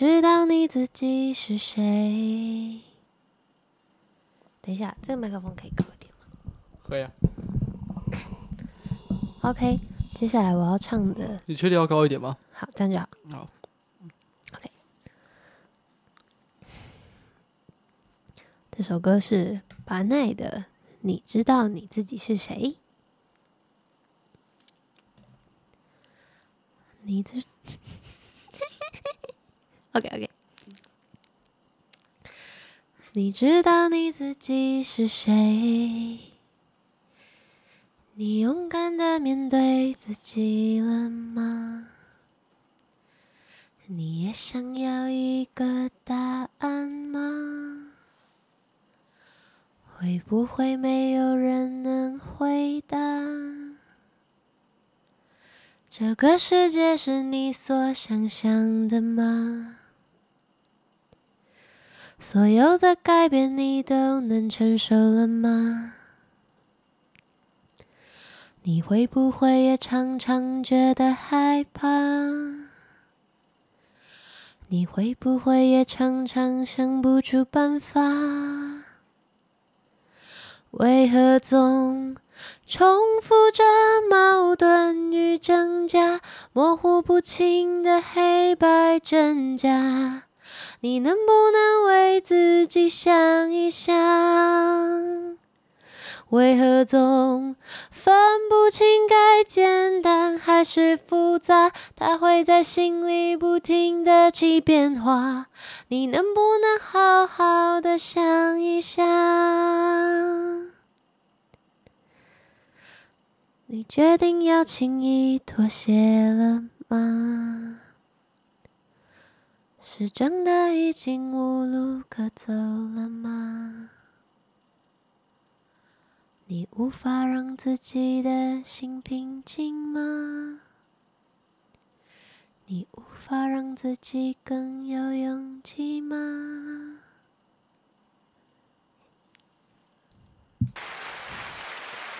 知道你自己是谁？等一下，这个麦克风可以高一点吗？可以啊。OK，接下来我要唱的，你确定要高一点吗？好，这样就好。好。OK，这首歌是巴奈的《你知道你自己是谁》。你的，OK OK，你知道你自己是谁？你勇敢的面对自己了吗？你也想要一个答案吗？会不会没有人能回答？这个世界是你所想象的吗？所有的改变你都能承受了吗？你会不会也常常觉得害怕？你会不会也常常想不出办法？为何总重复着矛盾与挣扎，模糊不清的黑白真假？你能不能为自己想一想？为何总分不清该简单还是复杂？它会在心里不停地起变化。你能不能好好的想一想？你决定要轻易妥协了吗？是真的已经无路可走了吗？你无法让自己的心平静吗？你无法让自己更有勇气吗？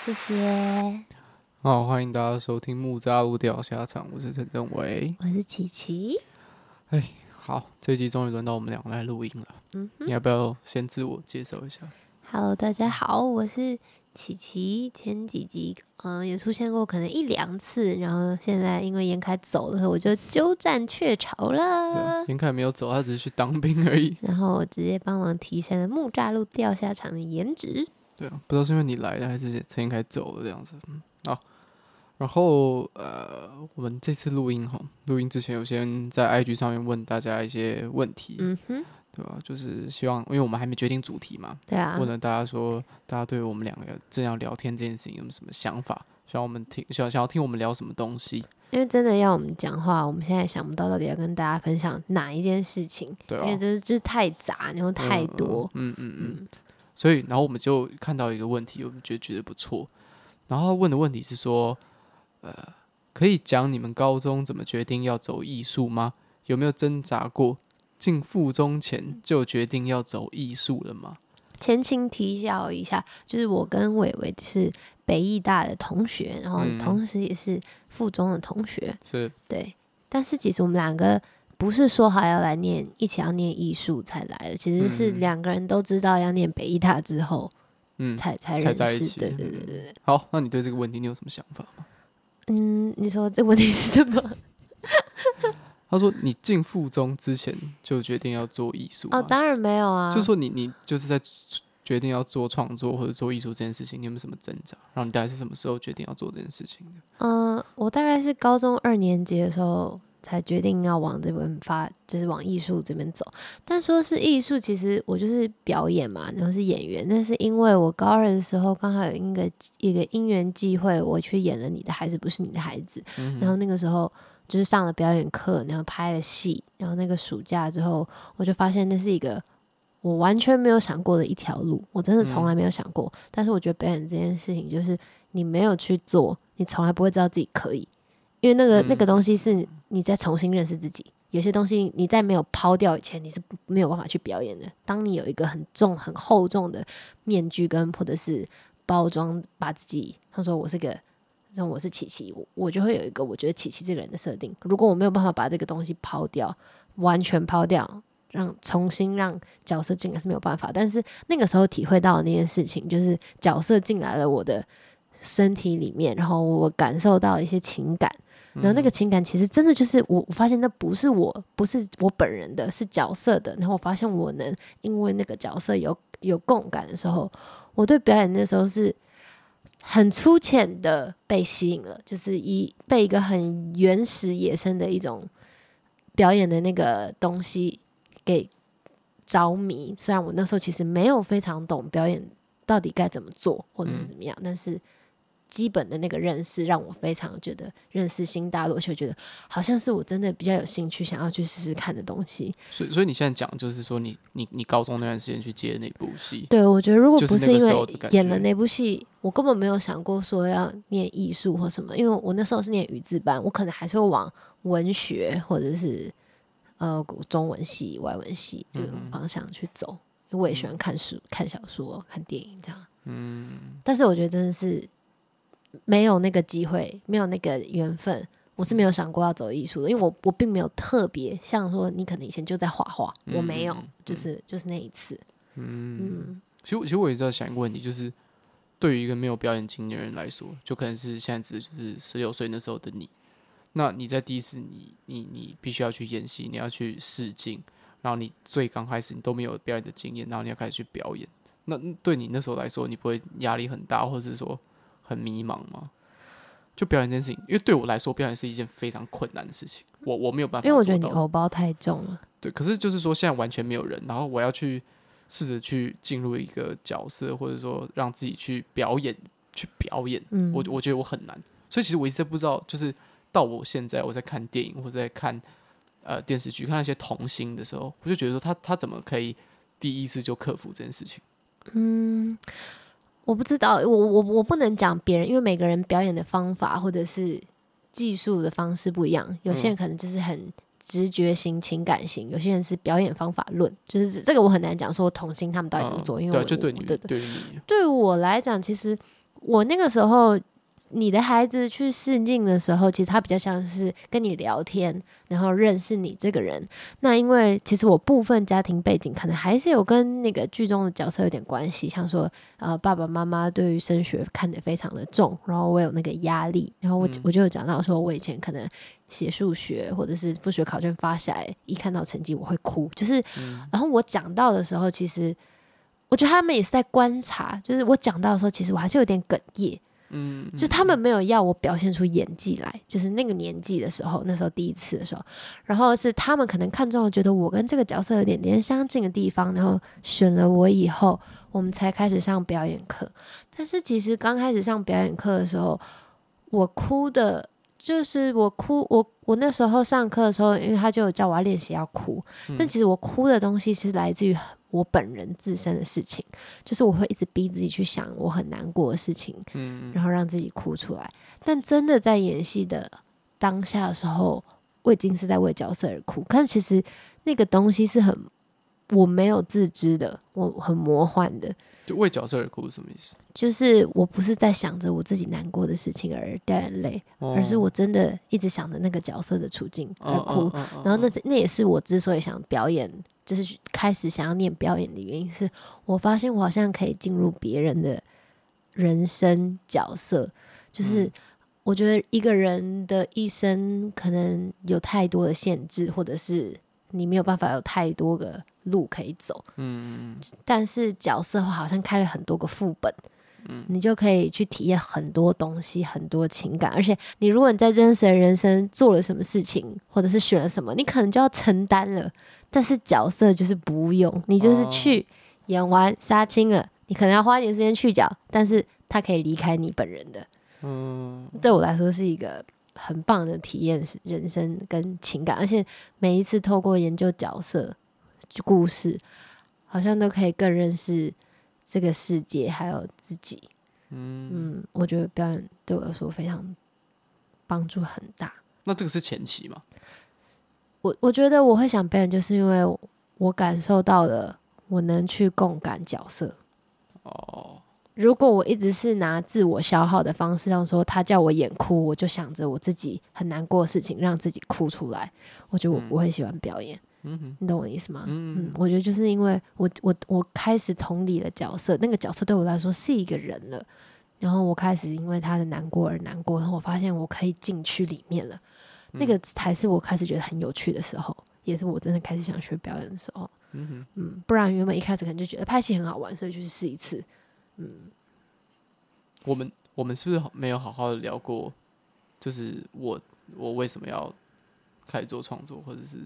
谢谢。好，欢迎大家收听《木栅路钓虾场》，我是陈正伟，我是琪琪。哎，好，这集终于轮到我们两个来录音了。嗯，你要不要先自我介绍一下？Hello，大家好，我是琪琪。前几集嗯也出现过，可能一两次，然后现在因为严凯走了，我就鸠占鹊巢了。严凯没有走，他只是去当兵而已。然后我直接帮忙提升了木栅路钓虾场的颜值。对啊，不知道是因为你来了，还是陈严凯走了这样子。嗯，好。然后呃，我们这次录音哈，录音之前有先在 IG 上面问大家一些问题，嗯哼，对吧？就是希望，因为我们还没决定主题嘛，对啊，问了大家说，大家对我们两个正要聊天这件事情有什么想法？想我们听，想想要听我们聊什么东西？因为真的要我们讲话，我们现在想不到到底要跟大家分享哪一件事情，对啊，因为这是就是太杂，然后太多，嗯嗯嗯，嗯，嗯，所以然后我们就看到一个问题，我们觉得觉得不错，然后他问的问题是说。呃，可以讲你们高中怎么决定要走艺术吗？有没有挣扎过？进附中前就决定要走艺术了吗？前情提要一下，就是我跟伟伟是北艺大的同学，然后同时也是附中的同学，是、嗯、对。但是其实我们两个不是说好要来念，一起要念艺术才来的，其实是两个人都知道要念北艺大之后，嗯，才才认识。在一起。对对对对。好，那你对这个问题你有什么想法吗？嗯，你说这问题是什么？他说你进附中之前就决定要做艺术哦，当然没有啊。就说你你就是在决定要做创作或者做艺术这件事情，你有没有什么挣扎？然后你大概是什么时候决定要做这件事情的？嗯、呃，我大概是高中二年级的时候。才决定要往这边发，就是往艺术这边走。但说是艺术，其实我就是表演嘛，然后是演员。那是因为我高二的时候刚好有一个一个因缘际会，我去演了《你的孩子不是你的孩子》嗯。然后那个时候就是上了表演课，然后拍了戏。然后那个暑假之后，我就发现那是一个我完全没有想过的一条路。我真的从来没有想过。嗯。但是我觉得表演这件事情，就是你没有去做，你从来不会知道自己可以。因为那个、嗯、那个东西是你在重新认识自己，有些东西你在没有抛掉以前，你是没有办法去表演的。当你有一个很重、很厚重的面具跟或者是包装，把自己他说我是个，说我是琪琪，我就会有一个我觉得琪琪这个人的设定。如果我没有办法把这个东西抛掉，完全抛掉，让重新让角色进来是没有办法。但是那个时候体会到的那件事情，就是角色进来了我的身体里面，然后我感受到一些情感。然后那个情感其实真的就是我，我发现那不是我，不是我本人的，是角色的。然后我发现我能因为那个角色有有共感的时候，我对表演那时候是很粗浅的被吸引了，就是一被一个很原始野生的一种表演的那个东西给着迷。虽然我那时候其实没有非常懂表演到底该怎么做或者是怎么样，但是。基本的那个认识让我非常觉得认识新大陆，就觉得好像是我真的比较有兴趣想要去试试看的东西。所以，所以你现在讲就是说你，你你你高中那段时间去接那部戏？对，我觉得如果不是因为演了那部戏，我根本没有想过说要念艺术或什么。因为我那时候是念语字班，我可能还是会往文学或者是呃中文系、外文系这种方向去走。因为我也喜欢看书、看小说、看电影这样。嗯，但是我觉得真的是。没有那个机会，没有那个缘分，我是没有想过要走艺术的，因为我我并没有特别像说你可能以前就在画画，嗯、我没有，就是、嗯、就是那一次。嗯，嗯其实其实我也在想一个问题，就是对于一个没有表演经验的人来说，就可能是现在指的就是十六岁那时候的你，那你在第一次你你你必须要去演戏，你要去试镜，然后你最刚开始你都没有表演的经验，然后你要开始去表演，那对你那时候来说，你不会压力很大，或者是说？很迷茫吗？就表演这件事情，因为对我来说，表演是一件非常困难的事情。我我没有办法，因为我觉得你偶包太重了。对，可是就是说，现在完全没有人，然后我要去试着去进入一个角色，或者说让自己去表演，去表演。嗯，我我觉得我很难。所以其实我一直不知道，就是到我现在我在看电影或者在看呃电视剧，看那些童星的时候，我就觉得说他他怎么可以第一次就克服这件事情？嗯。我不知道，我我我不能讲别人，因为每个人表演的方法或者是技术的方式不一样。有些人可能就是很直觉型、情感型，有些人是表演方法论，就是这个我很难讲说童星他们到底怎么做。因为我对，对对对我来讲，其实我那个时候。你的孩子去试镜的时候，其实他比较像是跟你聊天，然后认识你这个人。那因为其实我部分家庭背景可能还是有跟那个剧中的角色有点关系，像说呃爸爸妈妈对于升学看得非常的重，然后我有那个压力，然后我、嗯、我就有讲到说我以前可能写数学或者是数学考卷发下来，一看到成绩我会哭，就是，嗯、然后我讲到的时候，其实我觉得他们也是在观察，就是我讲到的时候，其实我还是有点哽咽。嗯，就他们没有要我表现出演技来，就是那个年纪的时候，那时候第一次的时候，然后是他们可能看中了，觉得我跟这个角色有点点相近的地方，然后选了我以后，我们才开始上表演课。但是其实刚开始上表演课的时候，我哭的，就是我哭，我我那时候上课的时候，因为他就有叫我要练习要哭，但其实我哭的东西是来自于。我本人自身的事情，就是我会一直逼自己去想我很难过的事情，嗯，然后让自己哭出来。但真的在演戏的当下的时候，我已经是在为角色而哭。可是其实那个东西是很我没有自知的，我很魔幻的。就为角色而哭是什么意思？就是我不是在想着我自己难过的事情而掉眼泪，哦、而是我真的一直想着那个角色的处境而哭。然后那那也是我之所以想表演，就是开始想要念表演的原因，是我发现我好像可以进入别人的人生角色。就是我觉得一个人的一生可能有太多的限制，或者是你没有办法有太多个路可以走。嗯，但是角色好像开了很多个副本。嗯，你就可以去体验很多东西，很多情感，而且你如果你在真实的人生做了什么事情，或者是选了什么，你可能就要承担了。但是角色就是不用，你就是去演完杀青了，你可能要花一点时间去角，但是他可以离开你本人的。嗯，对我来说是一个很棒的体验，人生跟情感，而且每一次透过研究角色故事，好像都可以更认识。这个世界还有自己，嗯嗯，我觉得表演对我来说非常帮助很大。那这个是前期吗？我我觉得我会想表演，就是因为我感受到了我能去共感角色，哦，如果我一直是拿自我消耗的方式，像说他叫我演哭，我就想着我自己很难过的事情，让自己哭出来。我觉得我不会喜欢表演。嗯哼，你懂我的意思吗？嗯嗯，我觉得就是因为我我我开始同理了角色，那个角色对我来说是一个人了。然后我开始因为他的难过而难过，然后我发现我可以进去里面了。那个才是我开始觉得很有趣的时候，也是我真的开始想学表演的时候。嗯哼，嗯，不然原本一开始可能就觉得拍戏很好玩，所以就去试一次。嗯，我们我们是不是没有好好的聊过？就是我我为什么要开始做创作，或者是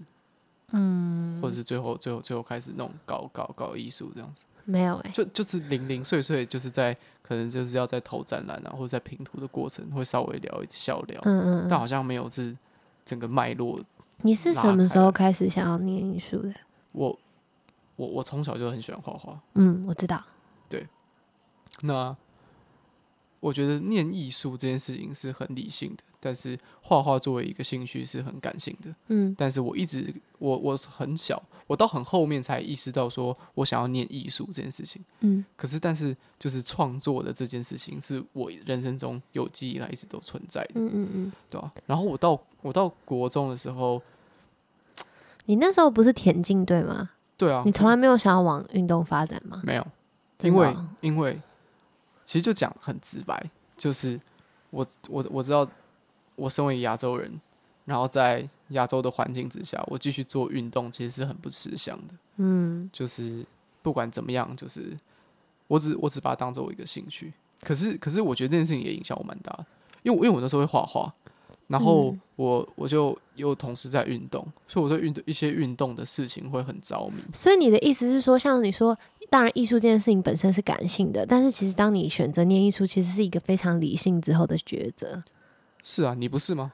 嗯，或者是最后最后最后开始弄搞搞搞艺术这样子？没有哎、欸，就就是零零碎碎，就是在可能就是要在投展览啊，或者在拼图的过程会稍微聊一小聊，嗯嗯，但好像没有这整个脉络。你是什么时候开始想要念艺术的？我我我从小就很喜欢画画，嗯，我知道。对，那我觉得念艺术这件事情是很理性的，但是画画作为一个兴趣是很感性的。嗯，但是我一直我我很小，我到很后面才意识到说我想要念艺术这件事情。嗯，可是但是就是创作的这件事情是我人生中有记忆以来一直都存在的。嗯嗯嗯，对吧？然后我到我到国中的时候，你那时候不是田径队吗？对啊，你从来没有想要往运动发展吗？没有。因为，因为其实就讲很直白，就是我我我知道，我身为亚洲人，然后在亚洲的环境之下，我继续做运动其实是很不吃香的。嗯，就是不管怎么样，就是我只我只把它当做我一个兴趣。可是可是，我觉得这件事情也影响我蛮大的，因为因为我那时候会画画，然后我我就有同时在运动，所以我对运动一些运动的事情会很着迷。所以你的意思是说，像你说。当然，艺术这件事情本身是感性的，但是其实当你选择念艺术，其实是一个非常理性之后的抉择。是啊，你不是吗？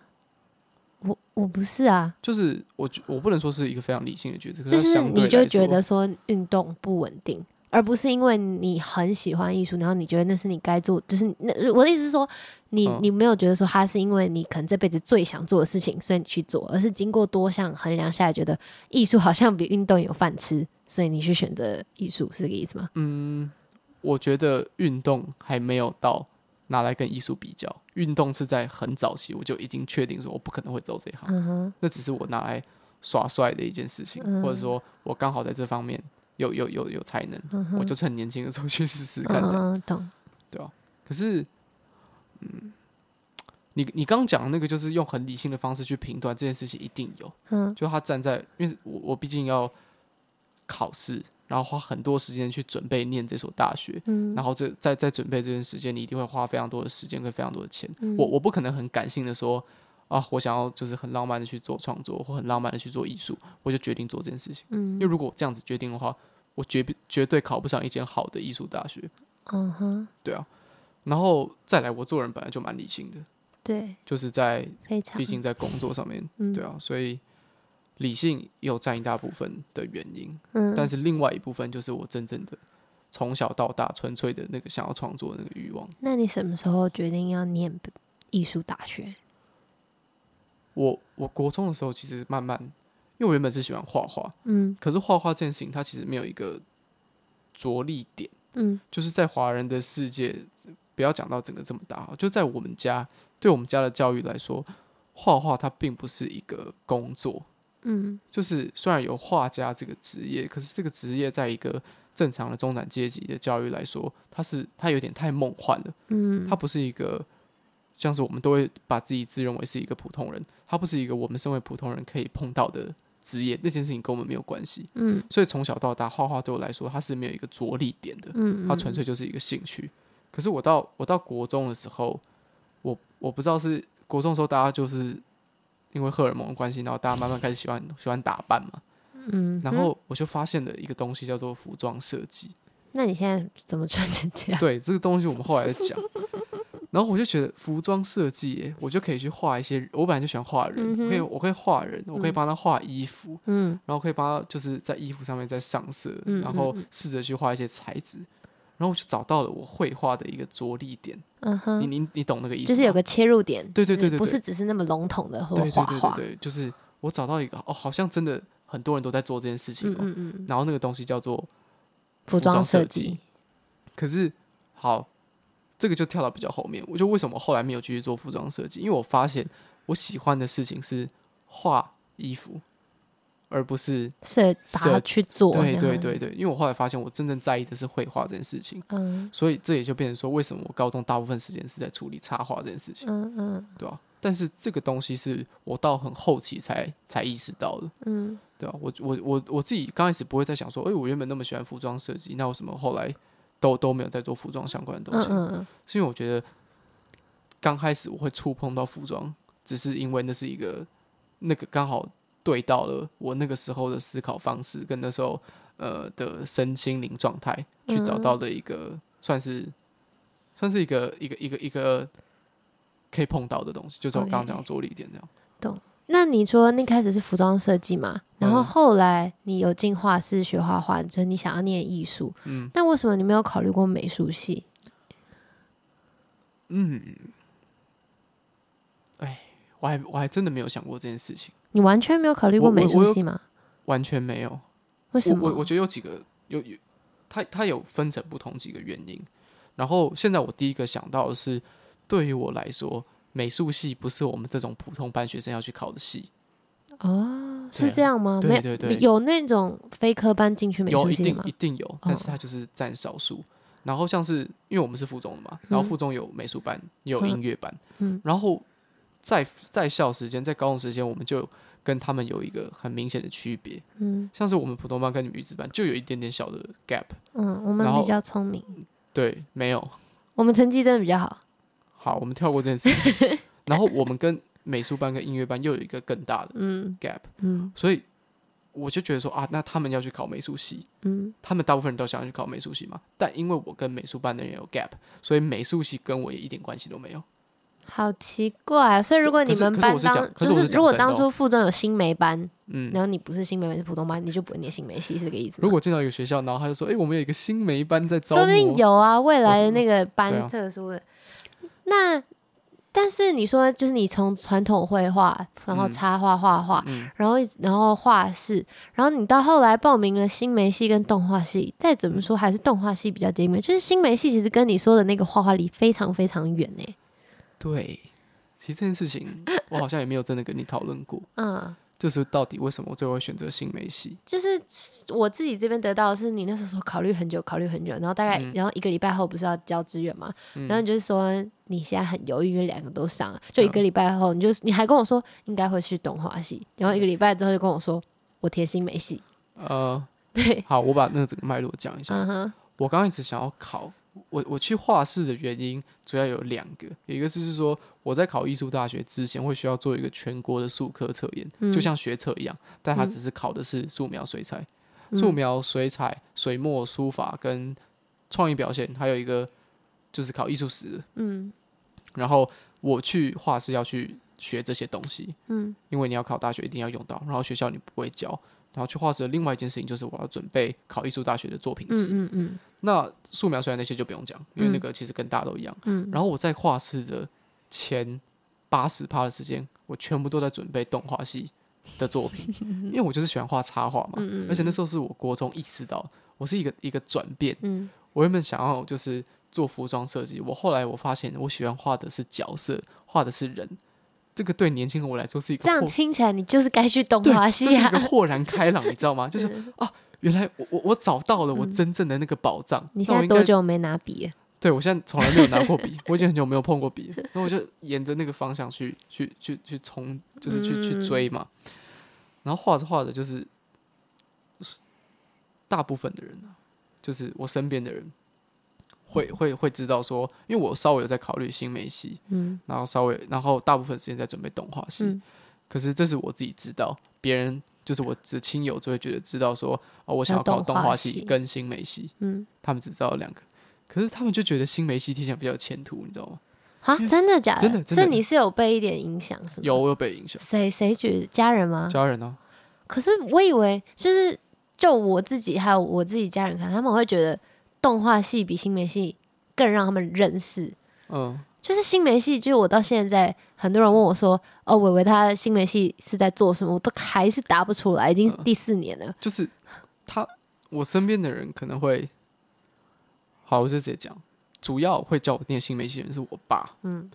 我我不是啊，就是我我不能说是一个非常理性的抉择，就是你就觉得说运动不稳定，而不是因为你很喜欢艺术，然后你觉得那是你该做，就是那我的意思是说，你你没有觉得说它是因为你可能这辈子最想做的事情，所以你去做，而是经过多项衡量下来，觉得艺术好像比运动有饭吃。所以你去选择艺术是这个意思吗？嗯，我觉得运动还没有到拿来跟艺术比较。运动是在很早期我就已经确定说我不可能会走这一行，那只是我拿来耍帅的一件事情，嗯、或者说我刚好在这方面有有有有才能，嗯、我就趁年轻的时候去试试看这样。嗯、懂，对啊？可是，嗯，你你刚讲的那个就是用很理性的方式去评断这件事情一定有，嗯，就他站在，因为我我毕竟要。考试，然后花很多时间去准备念这所大学，嗯，然后这在在准备这段时间，你一定会花非常多的时间跟非常多的钱。嗯、我我不可能很感性的说啊，我想要就是很浪漫的去做创作，或很浪漫的去做艺术，我就决定做这件事情。嗯，因为如果我这样子决定的话，我绝绝对考不上一间好的艺术大学。嗯哼，对啊，然后再来，我做人本来就蛮理性的，对，就是在毕竟在工作上面，嗯、对啊，所以。理性有占一大部分的原因，嗯，但是另外一部分就是我真正的从小到大纯粹的那个想要创作的那个欲望。那你什么时候决定要念艺术大学？我我国中的时候其实慢慢，因为我原本是喜欢画画，嗯，可是画画这件事情它其实没有一个着力点，嗯，就是在华人的世界，不要讲到整个这么大，就在我们家，对我们家的教育来说，画画它并不是一个工作。嗯，就是虽然有画家这个职业，可是这个职业在一个正常的中产阶级的教育来说，它是它有点太梦幻了。嗯，它不是一个像是我们都会把自己自认为是一个普通人，它不是一个我们身为普通人可以碰到的职业。那件事情跟我们没有关系。嗯，所以从小到大画画对我来说，它是没有一个着力点的。嗯，它纯粹就是一个兴趣。可是我到我到国中的时候，我我不知道是国中的时候大家就是。因为荷尔蒙的关系，然后大家慢慢开始喜欢喜欢打扮嘛，嗯，然后我就发现了一个东西叫做服装设计。那你现在怎么穿成这样？对，这个东西我们后来再讲。然后我就觉得服装设计，我就可以去画一些。我本来就喜欢画人，嗯、哼我可以我可以画人，我可以帮他画衣服，嗯，然后可以帮他就是在衣服上面再上色，嗯、然后试着去画一些材质。然后我就找到了我绘画的一个着力点，嗯哼，你你你懂那个意思？就是有个切入点，对对对对，不是只是那么笼统的画画，对对对对，就是我找到一个哦，好像真的很多人都在做这件事情，嗯嗯嗯，然后那个东西叫做服装设计。可是好，这个就跳到比较后面。我就为什么后来没有继续做服装设计？因为我发现我喜欢的事情是画衣服。而不是设把它去做，对对对对，因为我后来发现，我真正在意的是绘画这件事情，嗯，所以这也就变成说，为什么我高中大部分时间是在处理插画这件事情，嗯嗯，对吧？但是这个东西是我到很后期才才意识到的，嗯，对吧？我我我我自己刚开始不会再想说，哎，我原本那么喜欢服装设计，那为什么后来都都没有在做服装相关的东西？嗯嗯，是因为我觉得刚开始我会触碰到服装，只是因为那是一个那个刚好。对到了我那个时候的思考方式，跟那时候呃的身心灵状态，去找到的一个、嗯、算是算是一个一个一个一个可以碰到的东西，就是我刚刚讲的着力点这样。懂？那你说那开始是服装设计嘛？然后后来你有进画室学画画，就是你想要念艺术。嗯。那为什么你没有考虑过美术系？嗯。哎，我还我还真的没有想过这件事情。你完全没有考虑过美术系吗？完全没有。为什么？我我觉得有几个有有，它它有分成不同几个原因。然后现在我第一个想到的是，对于我来说，美术系不是我们这种普通班学生要去考的系。哦，是这样吗？对对对，有那种非科班进去美术系吗？有，一定一定有，但是它就是占少数。哦。然后像是因为我们是附中的嘛，然后附中有美术班，也有音乐班，嗯，然后。在在校时间，在高中时间，我们就跟他们有一个很明显的区别。嗯，像是我们普通班跟女子班就有一点点小的 gap。嗯，我们比较聪明。对，没有。我们成绩真的比较好。好，我们跳过这件事情。然后我们跟美术班跟音乐班又有一个更大的 gap。嗯，所以我就觉得说啊，那他们要去考美术系。嗯，他们大部分人都想要去考美术系嘛。但因为我跟美术班的人有 gap，所以美术系跟我也一点关系都没有。好奇怪啊！所以如果你们班当就是如果当初附中有新媒班，嗯，然后你不是新媒班是普通班，你就不会念新媒系，是这个意思吗？如果进到一个学校，然后他就说：“哎，我们有一个新媒班在招。”说不定有啊，未来的那个班特殊的。那但是你说，就是你从传统绘画，然后插画画画，然后然后画室，然后你到后来报名了新媒系跟动画系，再怎么说还是动画系比较精美。就是新媒系其实跟你说的那个画画离非常非常远呢。对，其实这件事情我好像也没有真的跟你讨论过。嗯，就是到底为什么我最后会选择新媒系？就是我自己这边得到的是，你那时候说考虑很久，考虑很久，然后大概，嗯、然后一个礼拜后不是要交志愿嘛？嗯、然后你就是说你现在很犹豫，因为两个都上了，就一个礼拜后，你就你还跟我说应该会去动画系，然后一个礼拜之后就跟我说我填新媒系。呃，对，好，我把那个整个脉络讲一下。嗯哼，我刚开始想要考。我我去画室的原因主要有两个，有一个是说我在考艺术大学之前会需要做一个全国的术科测验，嗯、就像学测一样，但它只是考的是素描、水彩、嗯、素描、水彩、水墨、书法跟创意表现，还有一个就是考艺术史。嗯，然后我去画室要去学这些东西，嗯，因为你要考大学一定要用到，然后学校你不会教。然后去画室的另外一件事情就是我要准备考艺术大学的作品集。嗯嗯嗯。那素描、虽然那些就不用讲，因为那个其实跟大家都一样。嗯。然后我在画室的前八十趴的时间，我全部都在准备动画系的作品，因为我就是喜欢画插画嘛。嗯嗯。而且那时候是我国中意识到，我是一个一个转变。嗯。我原本想要就是做服装设计，我后来我发现我喜欢画的是角色，画的是人。这个对年轻人我来说是一个这样听起来，你就是该去东华西啊！这是一个豁然开朗，你知道吗？就是啊，原来我我我找到了我真正的那个宝藏。你现在多久没拿笔？对，我现在从来没有拿过笔，我已经很久没有碰过笔。然后我就沿着那个方向去去去去冲，就是去去追嘛。然后画着画着，就是大部分的人啊，就是我身边的人。会会会知道说，因为我稍微有在考虑新媒系，嗯，然后稍微，然后大部分时间在准备动画系，嗯，可是这是我自己知道，别人就是我的亲友就会觉得知道说，哦，我想要考动画系跟新媒系，嗯，他们只知道两个，可是他们就觉得新媒系听起来比较有前途，你知道吗？啊，真的假的？真的，所以你是有被一点影响是吗？有，我有被影响。谁谁觉得家人吗？家人呢？可是我以为就是就我自己还有我自己家人看，他们会觉得。动画系比新媒系更让他们认识，嗯，就是新媒系，就是我到现在很多人问我说，哦，伟伟他新媒系是在做什么，我都还是答不出来，已经第四年了。嗯，就是他，我身边的人可能会，好，我就直接讲，主要会叫我念新媒系的人是我爸，嗯，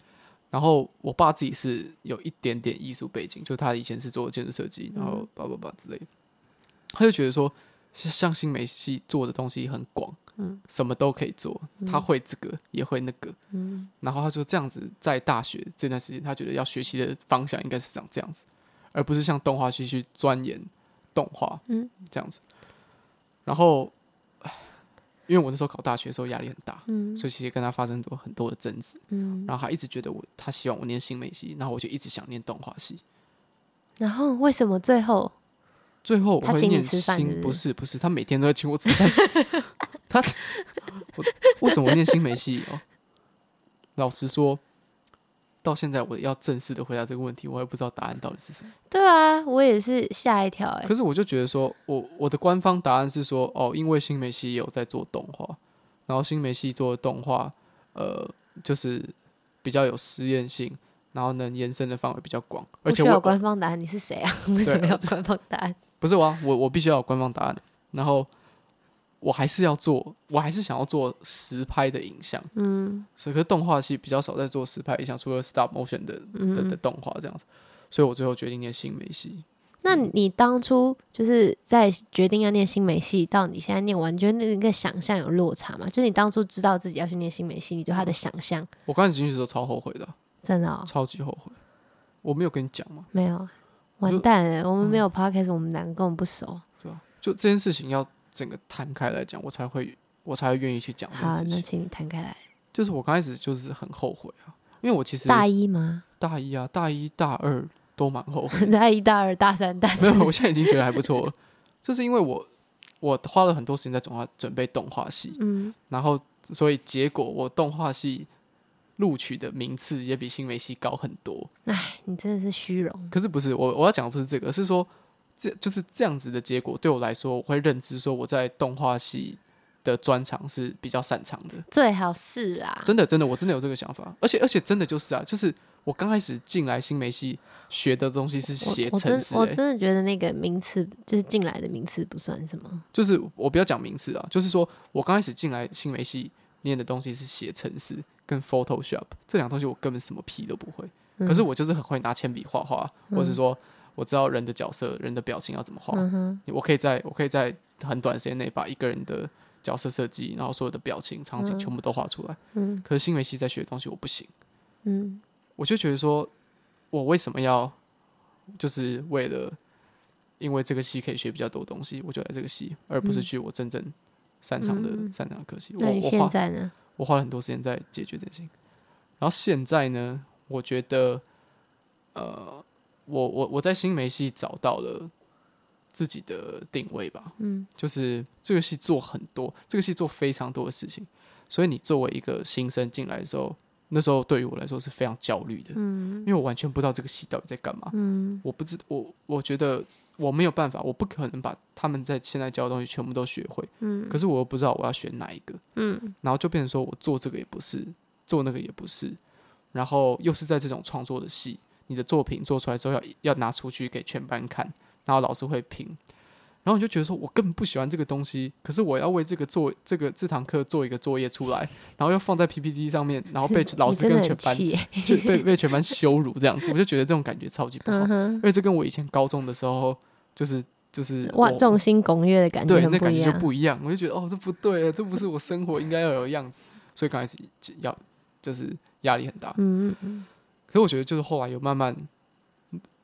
然后我爸自己是有一点点艺术背景，就他以前是做建筑设计，然后叭叭叭之类的，他就觉得说，像新媒系做的东西很广，嗯，什么都可以做，他会这个也会那个，嗯，然后他就这样子在大学这段时间，他觉得要学习的方向应该是长这样子，而不是像动画系去钻研动画，嗯，这样子，然后。因为我那时候考大学的时候压力很大，嗯，所以其实跟他发生过很多的争执，嗯，然后他一直觉得我，他希望我念新美系，然后我就一直想念动画系。然后为什么最后？最后我会念不是？不是不是，他每天都在请我吃饭。他 我为什么我念新媒系？哦，老实说。到现在我要正式的回答这个问题，我也不知道答案到底是什么。对啊，我也是吓一跳哎。可是我就觉得说，我我的官方答案是说，哦，因为新媒系有在做动画，然后新媒系做的动画，呃，就是比较有实验性，然后能延伸的范围比较广。而且我有官方答案，你是谁啊？为什么要官方答案？不是我啊，我我必须要有官方答案，然后。我还是要做，我还是想要做实拍的影像，嗯，所以可是动画系比较少在做实拍影像，除了 stop motion 的、嗯、的的动画这样子，所以我最后决定念新美系。那你当初就是在决定要念新美系，到你现在念完，你觉得那个想象有落差吗？就是你当初知道自己要去念新美系，你对他的想象、嗯？我刚开始进去的时候超后悔的，真的、哦，超级后悔。我没有跟你讲吗？没有，完蛋了，我们没有 podcast，、嗯、我们两个根本不熟。对啊，就这件事情要。整个摊开来讲，我才会我才会愿意去讲。好，那请你摊开来。就是我刚开始就是很后悔啊，因为我其实大一吗？大一啊，大一大二都蛮后悔。大一大二大三大四，没有，我现在已经觉得还不错了。就是因为我我花了很多时间在准备准备动画系，嗯，然后所以结果我动画系录取的名次也比新媒系高很多。哎，你真的是虚荣。可是不是我我要讲的不是这个，是说。这就是这样子的结果，对我来说，我会认知说我在动画系的专长是比较擅长的。最好是啦，真的真的，我真的有这个想法，而且而且真的就是啊，就是我刚开始进来新媒系学的东西是写程式，欸，我真的觉得那个名词就是进来的名词不算什么。就是我不要讲名词啊，就是说我刚开始进来新媒系念的东西是写程式跟 Photoshop 这两个东西，我根本什么屁都不会。嗯、可是我就是很会拿铅笔画画，或是说。我知道人的角色、人的表情要怎么画，嗯、我可以在我可以在很短时间内把一个人的角色设计，然后所有的表情、场景全部都画出来。嗯，可是新媒体在学的东西我不行。嗯，我就觉得说，我为什么要就是为了因为这个戏可以学比较多东西，我就来这个戏，而不是去我真正擅长的、嗯、擅长的科系。那你现在呢？我花了很多时间在解决这些。然后现在呢，我觉得，呃。我我我在新媒系找到了自己的定位吧，嗯，就是这个系做很多，这个系做非常多的事情，所以你作为一个新生进来的时候，那时候对于我来说是非常焦虑的，嗯，因为我完全不知道这个系到底在干嘛，嗯，我不知我我觉得我没有办法，我不可能把他们在现在教的东西全部都学会，嗯，可是我又不知道我要选哪一个，嗯，然后就变成说我做这个也不是，做那个也不是，然后又是在这种创作的系。你的作品做出来之后要要拿出去给全班看，然后老师会评，然后你就觉得说，我根本不喜欢这个东西，可是我要为这个做这个这堂课做一个作业出来，然后要放在 PPT 上面，然后被 老师跟全班就被被全班 羞辱这样子，我就觉得这种感觉超级不好，因为这跟我以前高中的时候就是就是哇众星拱月的感觉，对，那感觉就不一样，我就觉得哦，这不对啊，这不是我生活应该要有的样子，所以刚开始要就是压力很大，嗯嗯嗯。可是我觉得，就是后来有慢慢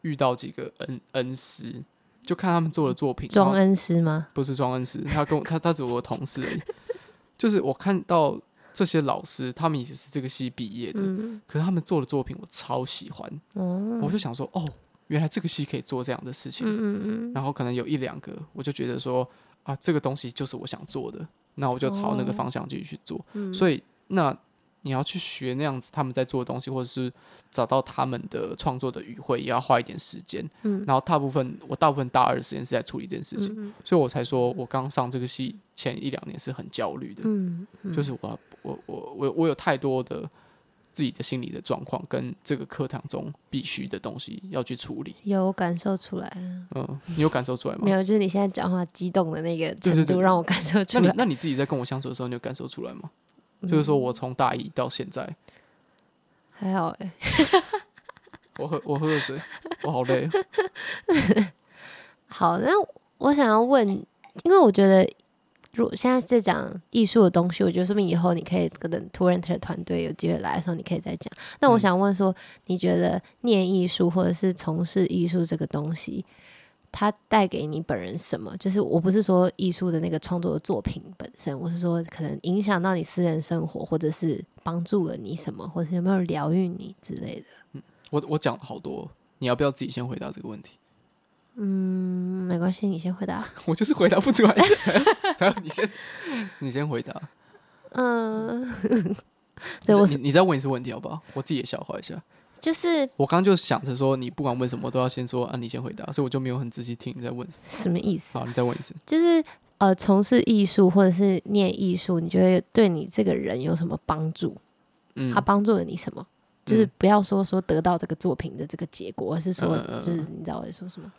遇到几个恩恩师，就看他们做的作品。庄恩师吗？不是庄恩师，他跟我他他只是我的同事而已。就是我看到这些老师，他们也是这个系毕业的，嗯、可是他们做的作品我超喜欢。嗯、我就想说，哦，原来这个系可以做这样的事情。嗯嗯，然后可能有一两个，我就觉得说，啊，这个东西就是我想做的，那我就朝那个方向继续去做。所以那。你要去学那样子他们在做的东西，或者是找到他们的创作的语汇，也要花一点时间。嗯，然后大部分我大部分大二的时间是在处理这件事情，嗯嗯，所以我才说我刚上这个系前一两年是很焦虑的。嗯，嗯，就是我我我我我有太多的自己的心理的状况，跟这个课堂中必须的东西要去处理。有感受出来。嗯，你有感受出来吗？没有，就是你现在讲话激动的那个程度让我感受出来。那你那你自己在跟我相处的时候，你有感受出来吗？就是说我从大一到现在，还好哎、欸。我喝我喝个水，我好累。好，那我想要问，因为我觉得，如果现在在讲艺术的东西，我觉得说明以后你可以跟 Two-Rent 的团队有机会来的时候，你可以再讲。那我想问说，嗯、你觉得念艺术或者是从事艺术这个东西，它带给你本人什么？就是我不是说艺术的那个创作的作品本身，我是说可能影响到你私人生活，或者是帮助了你什么，或者是有没有疗愈你之类的。嗯，我我讲了好多，你要不要自己先回答这个问题？嗯，没关系，你先回答。我就是回答不出来，才要你先，你先回答。嗯，对我，你你再问一次问题好不好？我自己也消化一下。就是我刚刚就想着说，你不管问什么都要先说啊，你先回答，所以我就没有很仔细听你在问什么。什么意思？好，你再问一次。就是呃，从事艺术或者是念艺术，你觉得对你这个人有什么帮助？嗯，他帮助了你什么？就是不要说说得到这个作品的这个结果，而是说，就是你知道我在说什么？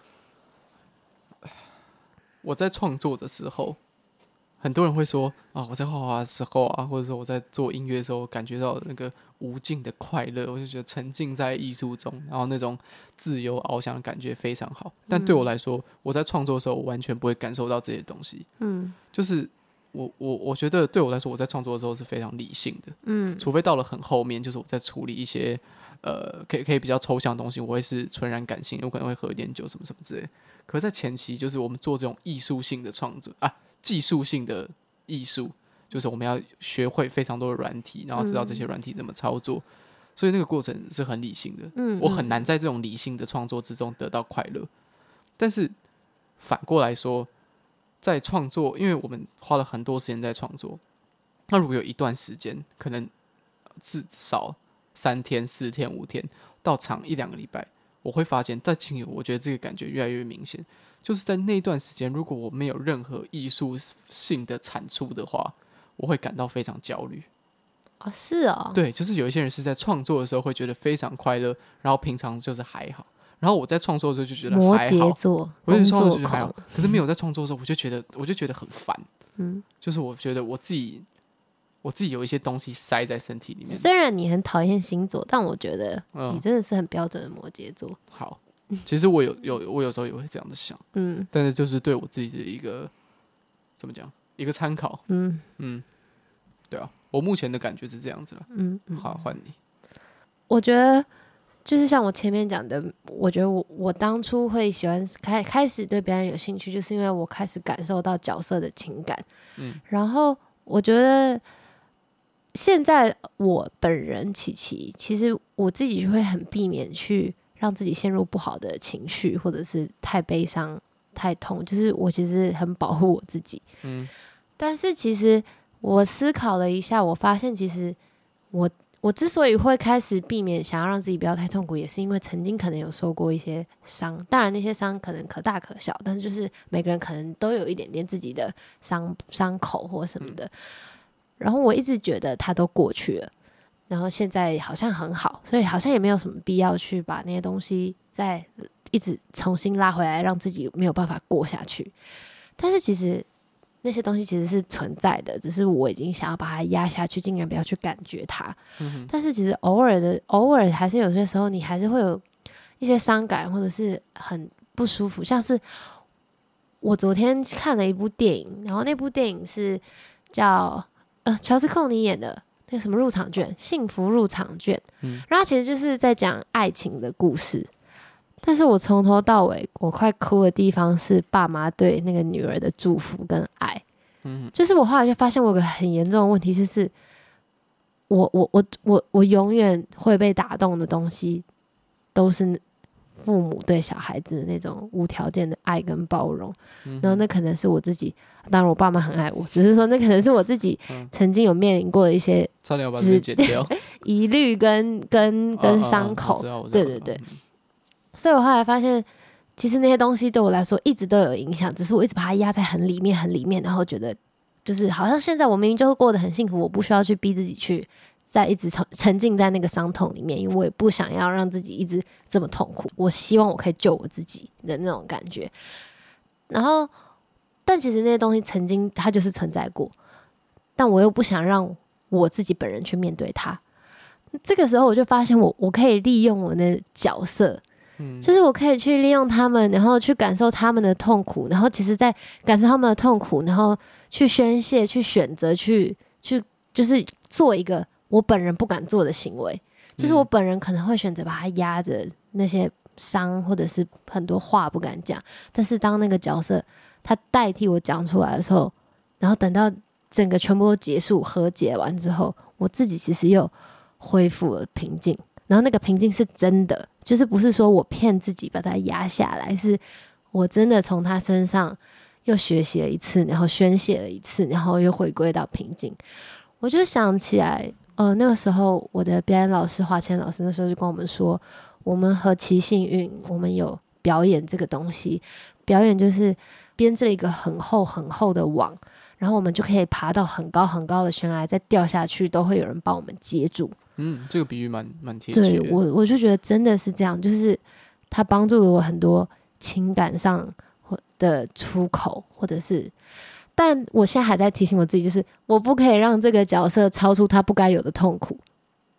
我在创作的时候。很多人会说啊，我在画画的时候啊，或者说我在做音乐的时候，感觉到那个无尽的快乐，我就觉得沉浸在艺术中，然后那种自由翱翔的感觉非常好。但对我来说，我在创作的时候，我完全不会感受到这些东西。嗯，就是我我我觉得对我来说，我在创作的时候是非常理性的。嗯，除非到了很后面，就是我在处理一些呃，可以可以比较抽象的东西，我会是纯然感性，有可能会喝一点酒什么什么之类。可是在前期，就是我们做这种艺术性的创作啊。技术性的艺术，就是我们要学会非常多的软体，然后知道这些软体怎么操作，嗯、所以那个过程是很理性的。嗯，我很难在这种理性的创作之中得到快乐。但是反过来说，在创作，因为我们花了很多时间在创作，那如果有一段时间，可能至少三天、四天、五天，到长一两个礼拜，我会发现，在经历，我觉得这个感觉越来越明显。就是在那段时间，如果我没有任何艺术性的产出的话，我会感到非常焦虑。啊、哦，是啊、哦，对，就是有一些人是在创作的时候会觉得非常快乐，然后平常就是还好。然后我在创作的时候就觉得还好，摩羯座，我在创作的时候还好，可是没有在创作的时候，我就觉得我就觉得很烦。嗯，就是我觉得我自己我自己有一些东西塞在身体里面。虽然你很讨厌星座，但我觉得你真的是很标准的摩羯座。嗯、好。其实我有有我有时候也会这样子想，嗯，但是就是对我自己的一个怎么讲一个参考，嗯。嗯，对啊，我目前的感觉是这样子了，嗯，好，换你。我觉得就是像我前面讲的，我觉得我我当初会喜欢开开始对表演有兴趣，就是因为我开始感受到角色的情感，嗯，然后我觉得现在我本人琪琪，其实我自己就会很避免去。让自己陷入不好的情绪，或者是太悲伤、太痛，就是我其实很保护我自己。嗯，但是其实我思考了一下，我发现其实我我之所以会开始避免想要让自己不要太痛苦，也是因为曾经可能有受过一些伤。当然那些伤可能可大可小，但是就是每个人可能都有一点点自己的伤伤口或什么的。然后我一直觉得它都过去了。然后现在好像很好，所以好像也没有什么必要去把那些东西再一直重新拉回来，让自己没有办法过下去。但是其实那些东西其实是存在的，只是我已经想要把它压下去，尽量不要去感觉它。嗯。但是其实偶尔的，偶尔还是有些时候，你还是会有一些伤感，或者是很不舒服。像是我昨天看了一部电影，然后那部电影是叫呃乔治·克尼演的。那什么入场券，幸福入场券，嗯，然后其实就是在讲爱情的故事，但是我从头到尾我快哭的地方是爸妈对那个女儿的祝福跟爱，嗯，就是我后来就发现我有个很严重的问题，就是我我我我我永远会被打动的东西都是。父母对小孩子的那种无条件的爱跟包容，嗯、然后那可能是我自己，当然我爸妈很爱我，只是说那可能是我自己 曾经有面临过的一些 疑虑跟跟 跟伤口，对对对，嗯、所以我后来发现，其实那些东西对我来说一直都有影响，只是我一直把它压在很里面很里面，然后觉得就是好像现在我明明就会过得很幸福，我不需要去逼自己去。在一直沉沉浸在那个伤痛里面，因为我也不想要让自己一直这么痛苦。我希望我可以救我自己的那种感觉。然后，但其实那些东西曾经它就是存在过，但我又不想让我自己本人去面对它。这个时候我就发现我我可以利用我的角色，嗯，就是我可以去利用他们，然后去感受他们的痛苦，然后其实，在感受他们的痛苦，然后去宣泄，去选择，去去就是做一个我本人不敢做的行为，就是我本人可能会选择把它压着那些伤，或者是很多话不敢讲，但是当那个角色他代替我讲出来的时候，然后等到整个全部都结束和解完之后，我自己其实又。恢复了平静，然后那个平静是真的，就是不是说我骗自己把它压下来，是我真的从他身上又学习了一次，然后宣泄了一次，然后又回归到平静。我就想起来，呃，那个时候我的表演老师华谦老师那时候就跟我们说，我们何其幸运，我们有表演这个东西，表演就是编织一个很厚很厚的网，然后我们就可以爬到很高很高的悬崖，再掉下去都会有人帮我们接住。嗯，这个比喻蛮蛮贴切。对我，我就觉得真的是这样，就是他帮助了我很多情感上的出口，或者是，但我现在还在提醒我自己，就是我不可以让这个角色超出他不该有的痛苦，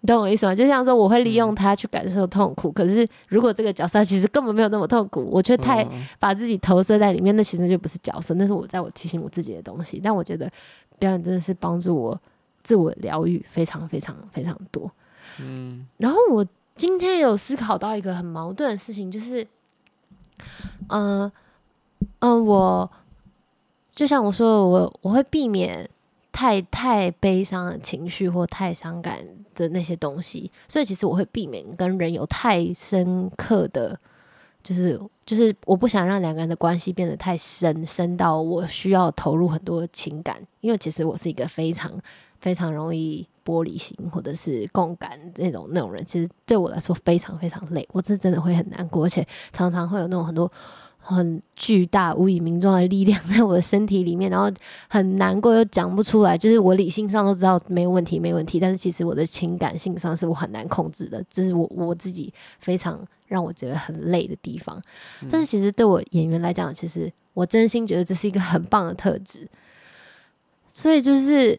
你懂我意思吗？就像说，我会利用他去感受痛苦，嗯、可是如果这个角色其实根本没有那么痛苦，我却太把自己投射在里面，那其实就不是角色，那是我在我提醒我自己的东西。但我觉得表演真的是帮助我。自我疗愈非常非常非常多，嗯，然后我今天有思考到一个很矛盾的事情，就是，嗯、呃、嗯、呃，我就像我说，我我会避免太太悲伤的情绪或太伤感的那些东西，所以其实我会避免跟人有太深刻的，就是就是我不想让两个人的关系变得太深深到我需要投入很多情感，因为其实我是一个非常。非常容易玻璃心或者是共感那种那种人，其实对我来说非常非常累，我是真的会很难过，而且常常会有那种很多很巨大无以名状的力量在我的身体里面，然后很难过又讲不出来，就是我理性上都知道没有问题没问题，但是其实我的情感性上是我很难控制的，这是我我自己非常让我觉得很累的地方。但是其实对我演员来讲，其实我真心觉得这是一个很棒的特质，所以就是。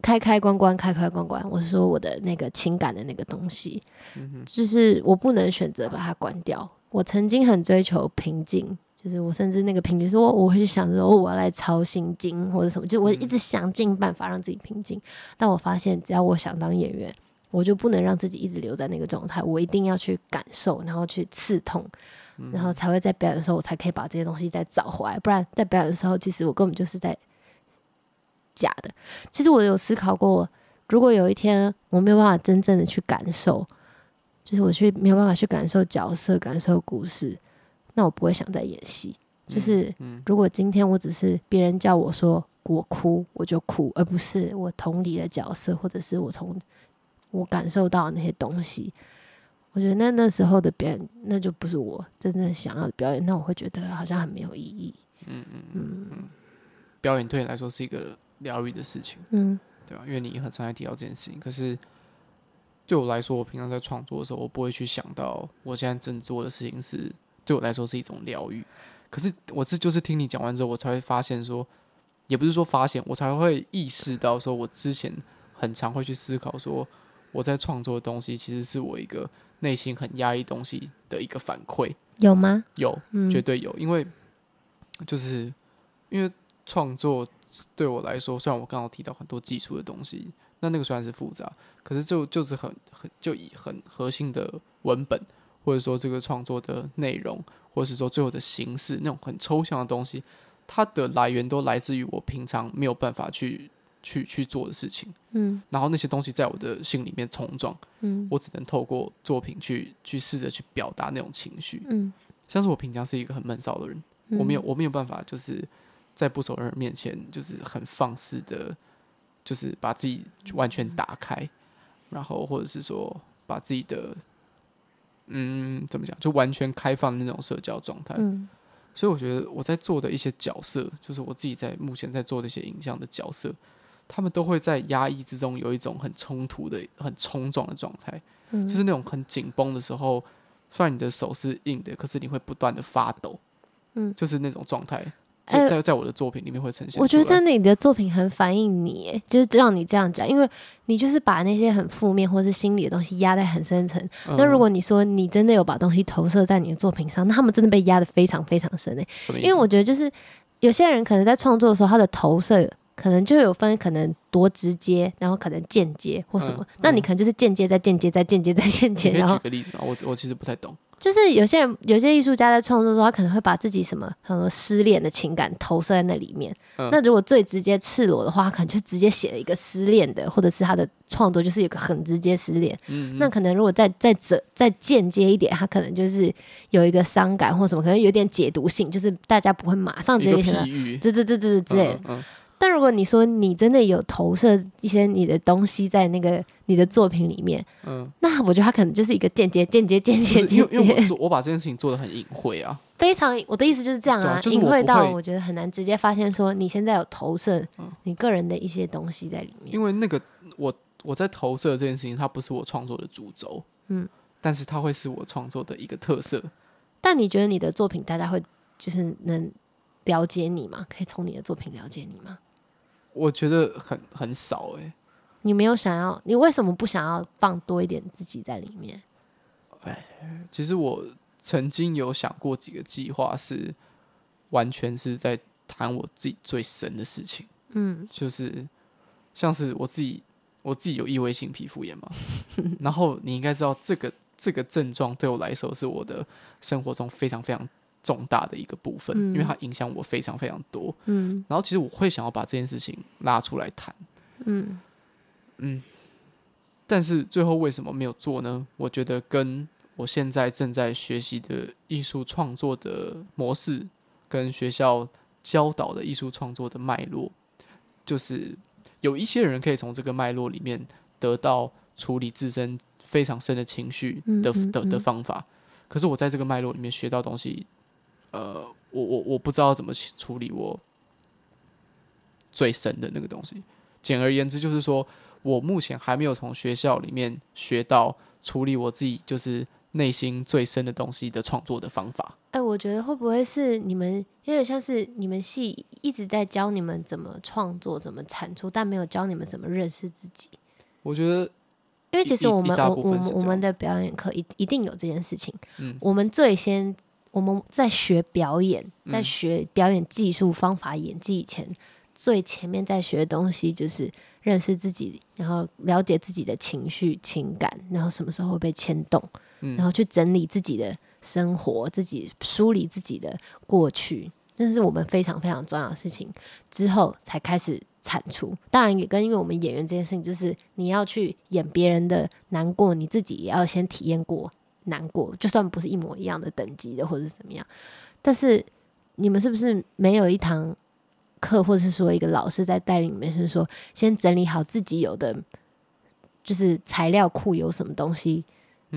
开开关关，开开关关。我是说我的那个情感的那个东西，就是我不能选择把它关掉。我曾经很追求平静，就是我甚至那个平静，说我我会去想说，我要来抄心经或者什么，就我一直想尽办法让自己平静。但我发现，只要我想当演员，我就不能让自己一直留在那个状态，我一定要去感受，然后去刺痛，然后才会在表演的时候，我才可以把这些东西再找回来。不然在表演的时候，其实我根本就是在。假的，其实我有思考过，如果有一天我没有办法真正的去感受，就是我去没有办法去感受角色、感受故事，那我不会想再演戏。就是如果今天我只是别人叫我说我哭我就哭，而不是我同理的角色，或者是我从我感受到那些东西，我觉得那那时候的表演那就不是我真正想要的表演，那我会觉得好像很没有意义。嗯嗯嗯，表演对你来说是一个。疗愈的事情，嗯，对吧？因为你很常在提到这件事情。可是对我来说，我平常在创作的时候，我不会去想到我现在正做的事情是对我来说是一种疗愈。可是我这就是听你讲完之后，我才会发现说，也不是说发现，我才会意识到说，我之前很常会去思考说，我在创作的东西其实是我一个内心很压抑东西的一个反馈。有吗？有，嗯，绝对有。因为就是因为创作。对我来说，虽然我刚刚提到很多技术的东西，那那个虽然是复杂，可是就就是很很就以很核心的文本，或者说这个创作的内容，或者是说最后的形式，那种很抽象的东西，它的来源都来自于我平常没有办法去去去做的事情。嗯，然后那些东西在我的心里面冲撞，嗯，我只能透过作品去去试着去表达那种情绪。嗯，像是我平常是一个很闷骚的人，我没有我没有办法就是。在不熟人面前，就是很放肆的，就是把自己完全打开，然后或者是说把自己的，嗯，怎么讲，就完全开放的那种社交状态。嗯。所以我觉得我在做的一些角色，就是我自己在目前在做的一些影像的角色，他们都会在压抑之中有一种很冲突的、很冲撞的状态。嗯。就是那种很紧绷的时候，虽然你的手是硬的，可是你会不断的发抖。嗯。就是那种状态。在在在我的作品里面会呈现。我觉得你的作品很反映你，就是让你这样讲，因为你就是把那些很负面或是心理的东西压在很深层。嗯、那如果你说你真的有把东西投射在你的作品上，那他们真的被压得非常非常深诶。因为我觉得就是有些人可能在创作的时候，他的投射。可能就有分，可能多直接，然后可能间接或什么。嗯嗯、那你可能就是间接在间接在间接在间接。然后举个例子吧，我我其实不太懂。就是有些人，有些艺术家在创作的时候，他可能会把自己什么很多失恋的情感投射在那里面。嗯、那如果最直接赤裸的话，他可能就直接写了一个失恋的，或者是他的创作就是有个很直接失恋。嗯，嗯。那可能如果再再折再间接一点，他可能就是有一个伤感或什么，可能有点解读性，就是大家不会马上直接想到。对对对对对之类的。嗯嗯但如果你说你真的有投射一些你的东西在那个你的作品里面，嗯，那我觉得他可能就是一个间接、间接、间接、间接。因为我做我把这件事情做的很隐晦啊，非常我的意思就是这样啊，隐晦到我觉得很难直接发现说你现在有投射你个人的一些东西在里面。因为那个我我在投射这件事情，它不是我创作的主轴，嗯，但是它会是我创作的一个特色。但你觉得你的作品大家会就是能了解你吗？可以从你的作品了解你吗？我觉得很很少哎、欸，你没有想要，你为什么不想要放多一点自己在里面？哎，其实我曾经有想过几个计划，是完全是在谈我自己最深的事情。嗯，就是像是我自己，我自己有异位性皮肤炎嘛，然后你应该知道这个这个症状对我来说是我的生活中非常非常。重大的一个部分，嗯、因为它影响我非常非常多。嗯，然后其实我会想要把这件事情拉出来谈。嗯嗯，但是最后为什么没有做呢？我觉得跟我现在正在学习的艺术创作的模式，跟学校教导的艺术创作的脉络，就是有一些人可以从这个脉络里面得到处理自身非常深的情绪的、嗯、的的、的方法。可是我在这个脉络里面学到东西。呃，我我我不知道怎么处理我最深的那个东西。简而言之，就是说我目前还没有从学校里面学到处理我自己就是内心最深的东西的创作的方法。哎、欸，我觉得会不会是你们有点像是你们系一直在教你们怎么创作、怎么产出，但没有教你们怎么认识自己？我觉得，因为其实我们我我们我们的表演课一一定有这件事情。嗯，我们最先。我们在学表演，在学表演技术、方法、演技以前，嗯、最前面在学的东西就是认识自己，然后了解自己的情绪、情感，然后什么时候会被牵动，嗯、然后去整理自己的生活，自己梳理自己的过去，这是我们非常非常重要的事情。之后才开始产出，当然也跟因为我们演员这件事情，就是你要去演别人的难过，你自己也要先体验过。难过，就算不是一模一样的等级的，或者是怎么样，但是你们是不是没有一堂课，或者是说一个老师在带领你们，是说先整理好自己有的，就是材料库有什么东西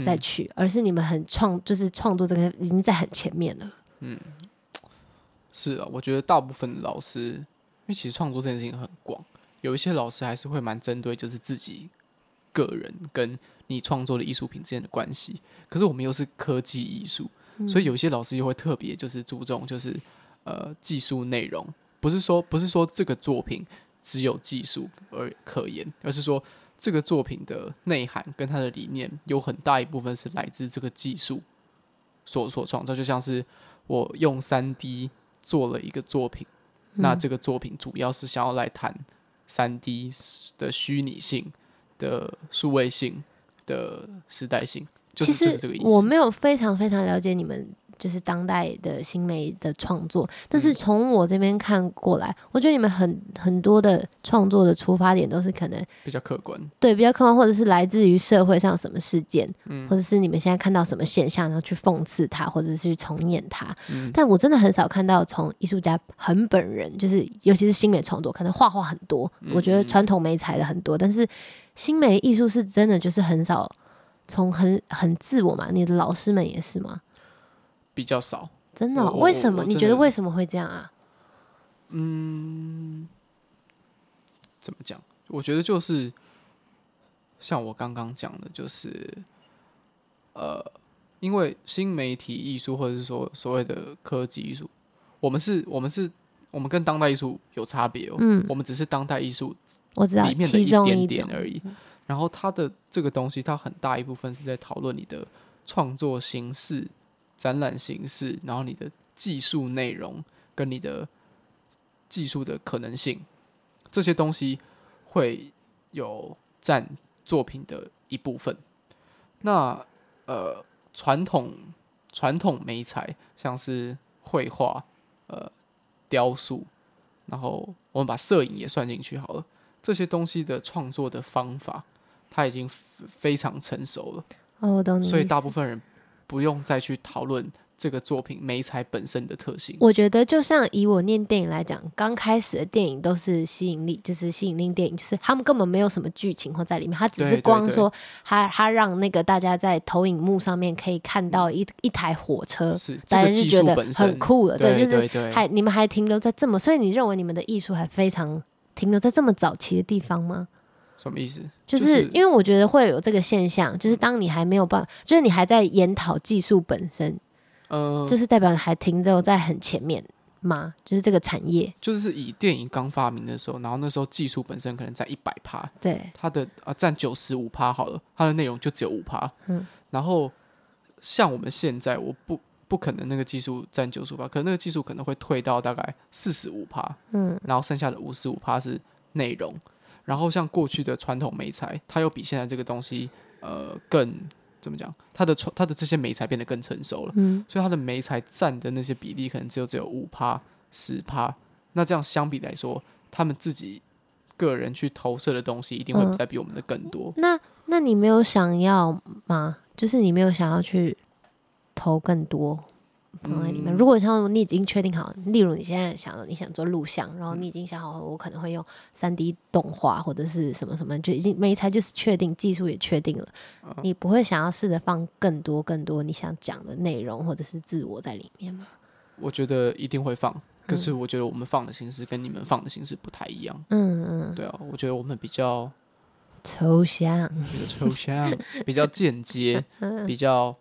再去，嗯、而是你们很创，就是创作这个已经在很前面了。嗯，是啊，我觉得大部分的老师，因为其实创作这件事情很广，有一些老师还是会蛮针对，就是自己个人跟。你创作的艺术品之间的关系，可是我们又是科技艺术，嗯、所以有些老师又会特别就是注重就是呃技术内容，不是说不是说这个作品只有技术而可言，而是说这个作品的内涵跟它的理念有很大一部分是来自这个技术所所创造，就像是我用三 D 做了一个作品，嗯、那这个作品主要是想要来谈三 D 的虚拟性的数位性。的时代性，就是、其实我没有非常非常了解你们就是当代的新媒的创作，但是从我这边看过来，我觉得你们很很多的创作的出发点都是可能比较客观，对，比较客观，或者是来自于社会上什么事件，嗯，或者是你们现在看到什么现象，然后去讽刺它，或者是去重演它。嗯，但我真的很少看到从艺术家很本人，就是尤其是新媒创作，可能画画很多，嗯、我觉得传统媒材的很多，但是。新媒艺术是真的，就是很少从很很自我嘛。你的老师们也是吗？比较少，真的、喔？为什么？你觉得为什么会这样啊？嗯，怎么讲？我觉得就是像我刚刚讲的，就是呃，因为新媒体艺术或者是说所谓的科技艺术，我们是，我们是我们跟当代艺术有差别哦。嗯，我们只是当代艺术我知道里面的一点点而已。然后它的这个东西，它很大一部分是在讨论你的创作形式、展览形式，然后你的技术内容跟你的技术的可能性，这些东西会有占作品的一部分。那呃，传统传统美材像是绘画、呃，雕塑，然后我们把摄影也算进去好了，这些东西的创作的方法。他已经非常成熟了，哦，我懂你。所以大部分人不用再去讨论这个作品媒材本身的特性。我觉得，就像以我念电影来讲，刚开始的电影都是吸引力，就是吸引力电影，就是他们根本没有什么剧情或在里面，他只是光说他他让那个大家在投影幕上面可以看到一一台火车，是大家就觉得很酷了。对，就是还你们还停留在这么，所以你认为你们的艺术还非常停留在这么早期的地方吗？什么意思？就是因为我觉得会有这个现象，就是当你还没有办法，就是你还在研讨技术本身，嗯，就是代表你还停留在很前面吗？就是这个产业，就是以电影刚发明的时候，然后那时候技术本身可能在一百趴，对，它的啊占九十五趴好了，它的内容就只有五趴，嗯，然后像我们现在，我不不可能那个技术占九十五趴，可能那个技术可能会退到大概四十五趴，嗯，然后剩下的五十五趴是内容。然后像过去的传统媒材，它又比现在这个东西，呃，更怎么讲？它的传它的这些媒材变得更成熟了，嗯，所以它的媒材占的那些比例可能只有只有五趴十趴。那这样相比来说，他们自己个人去投射的东西，一定会再比我们的更多。嗯、那那你没有想要吗？就是你没有想要去投更多？放在里面。如果像你已经确定好，例如你现在想你想做录像，然后你已经想好，我可能会用三 D 动画或者是什么什么，就已经媒材就是确定，技术也确定了，你不会想要试着放更多更多你想讲的内容或者是自我在里面吗？我觉得一定会放，可是我觉得我们放的形式跟你们放的形式不太一样。嗯嗯，对啊，我觉得我们比较抽象，比较抽象，比较间接，比较。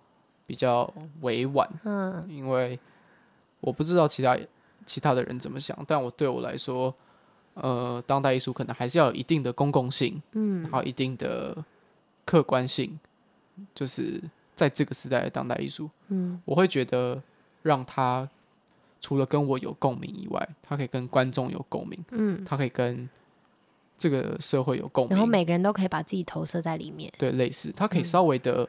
比较委婉，嗯，因为我不知道其他其他的人怎么想，但我对我来说，呃，当代艺术可能还是要有一定的公共性，嗯，还有一定的客观性，就是在这个时代的当代艺术，嗯，我会觉得让它除了跟我有共鸣以外，它可以跟观众有共鸣，嗯，它可以跟这个社会有共鸣，然后每个人都可以把自己投射在里面，对，类似，它可以稍微的。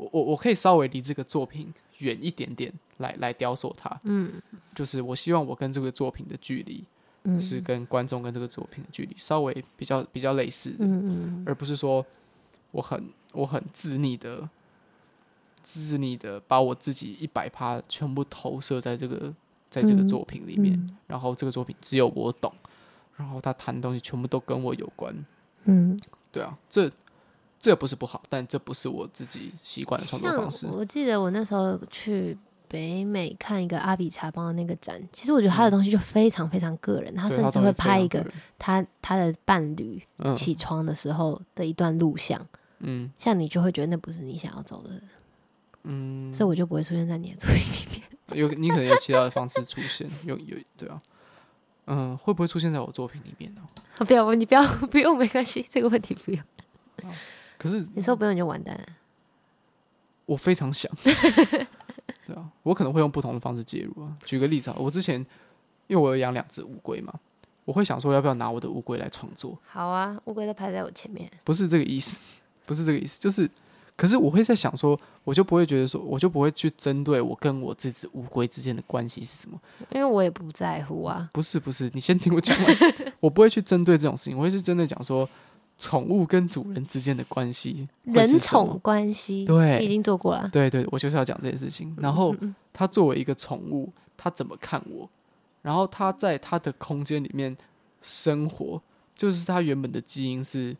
我我我可以稍微离这个作品远一点点来来雕塑它，嗯，就是我希望我跟这个作品的距离，嗯，是跟观众跟这个作品的距离稍微比较比较类似的，嗯嗯，而不是说我很我很自溺的自溺的把我自己一百趴全部投射在这个在这个作品里面，嗯，然后这个作品只有我懂，然后他谈的东西全部都跟我有关，嗯，对啊，这。这不是不好，但这不是我自己习惯的创作方式。我记得我那时候去北美看一个阿比查邦的那个展，其实我觉得他的东西就非常非常个人，嗯、他甚至会拍一个他他的伴侣起床的时候的一段录像。嗯，像你就会觉得那不是你想要走的，嗯，所以我就不会出现在你的作品里面。有你可能有其他的方式出现，有有对啊，嗯，会不会出现在我作品里面呢？不要，你不要不用，没关系，这个问题不用。啊可是你说不用你就完蛋了。我非常想，对啊，我可能会用不同的方式介入啊。举个例子啊，我之前因为我有养两只乌龟嘛，我会想说要不要拿我的乌龟来创作。好啊，乌龟都排在我前面。不是这个意思，不是这个意思，就是，可是我会在想说，我就不会觉得说，我就不会去针对我跟我这只乌龟之间的关系是什么，因为我也不在乎啊。不是不是，你先听我讲完，我不会去针对这种事情，我会是真的讲说。宠物跟主人之间的关系，人宠关系，对，已经做过了。对对，我就是要讲这件事情。然后他作为一个宠物，他怎么看我？然后他在他的空间里面生活，就是他原本的基因是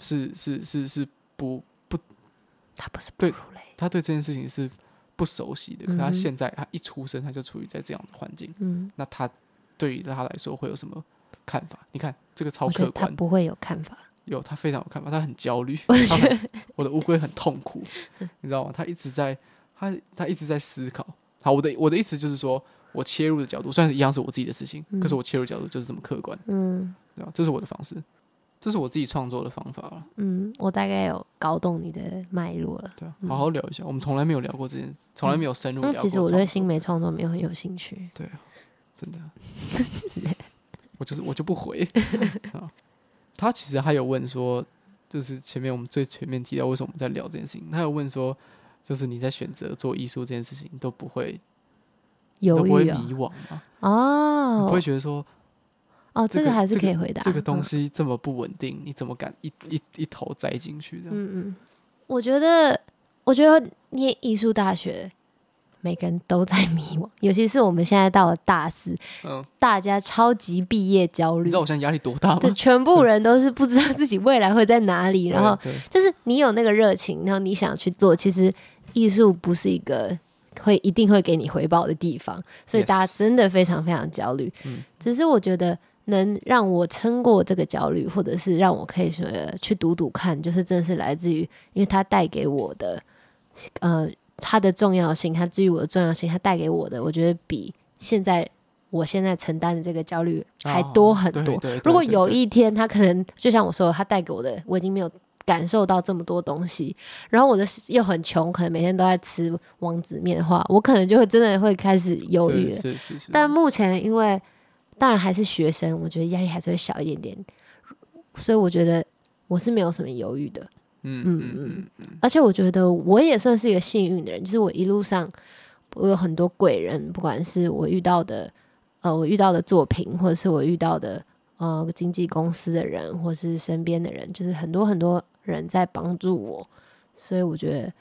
是是是是不不，他不是对，他对这件事情是不熟悉的。可是他现在他一出生他就处于在这样的环境，嗯，那他对于他来说会有什么看法？你看这个超客观，他不会有看法。有，他非常有看法，他很焦虑。我觉得我的乌龟很痛苦，你知道吗？他一直在，他他一直在思考。好，我的我的意思就是说，我切入的角度虽然一样是我自己的事情，嗯、可是我切入角度就是这么客观，嗯，对吧？这是我的方式，这是我自己创作的方法了。嗯，我大概有搞懂你的脉络了。对，好好聊一下，我们从来没有聊过这件，从来没有深入聊过、嗯。其实我对新媒创作没有很有兴趣。对啊，真的。我就是我就不回。他其实还有问说，就是前面我们最前面提到为什么我们在聊这件事情，他有问说，就是你在选择做艺术这件事情都不会。有、哦、不会迷惘吗？哦，你不会觉得说，哦，这个还是可以回答。这个东西这么不稳定，你怎么敢一一一头栽进去？这样，嗯嗯，我觉得，我觉得念艺术大学，每个人都在迷惘，尤其是我们现在到了大四，嗯，大家超级毕业焦虑。你知道我现在压力多大吗？对，全部人都是不知道自己未来会在哪里，然后就是你有那个热情，然后你想去做，其实艺术不是一个。会一定会给你回报的地方，所以大家真的非常非常焦虑。只是我觉得能让我撑过这个焦虑，或者是让我可以说去读读看，就是真的是来自于，因为它带给我的，呃，它的重要性，它至于我的重要性，它带给我的，我觉得比现在我现在承担的这个焦虑还多很多。Oh, 对对对对对。如果有一天，它可能就像我说的，它带给我的，我已经没有。感受到这么多东西，然后我的又很穷，可能每天都在吃王子面的话，我可能就会真的会开始犹豫。是是是是。但目前因为当然还是学生，我觉得压力还是会小一点点，所以我觉得我是没有什么犹豫的。嗯嗯嗯嗯。而且我觉得我也算是一个幸运的人，就是我一路上我有很多贵人，不管是我遇到的呃我遇到的作品，或者是我遇到的呃经纪公司的人，或是身边的人，就是很多很多。人在帮助我，所以我觉得，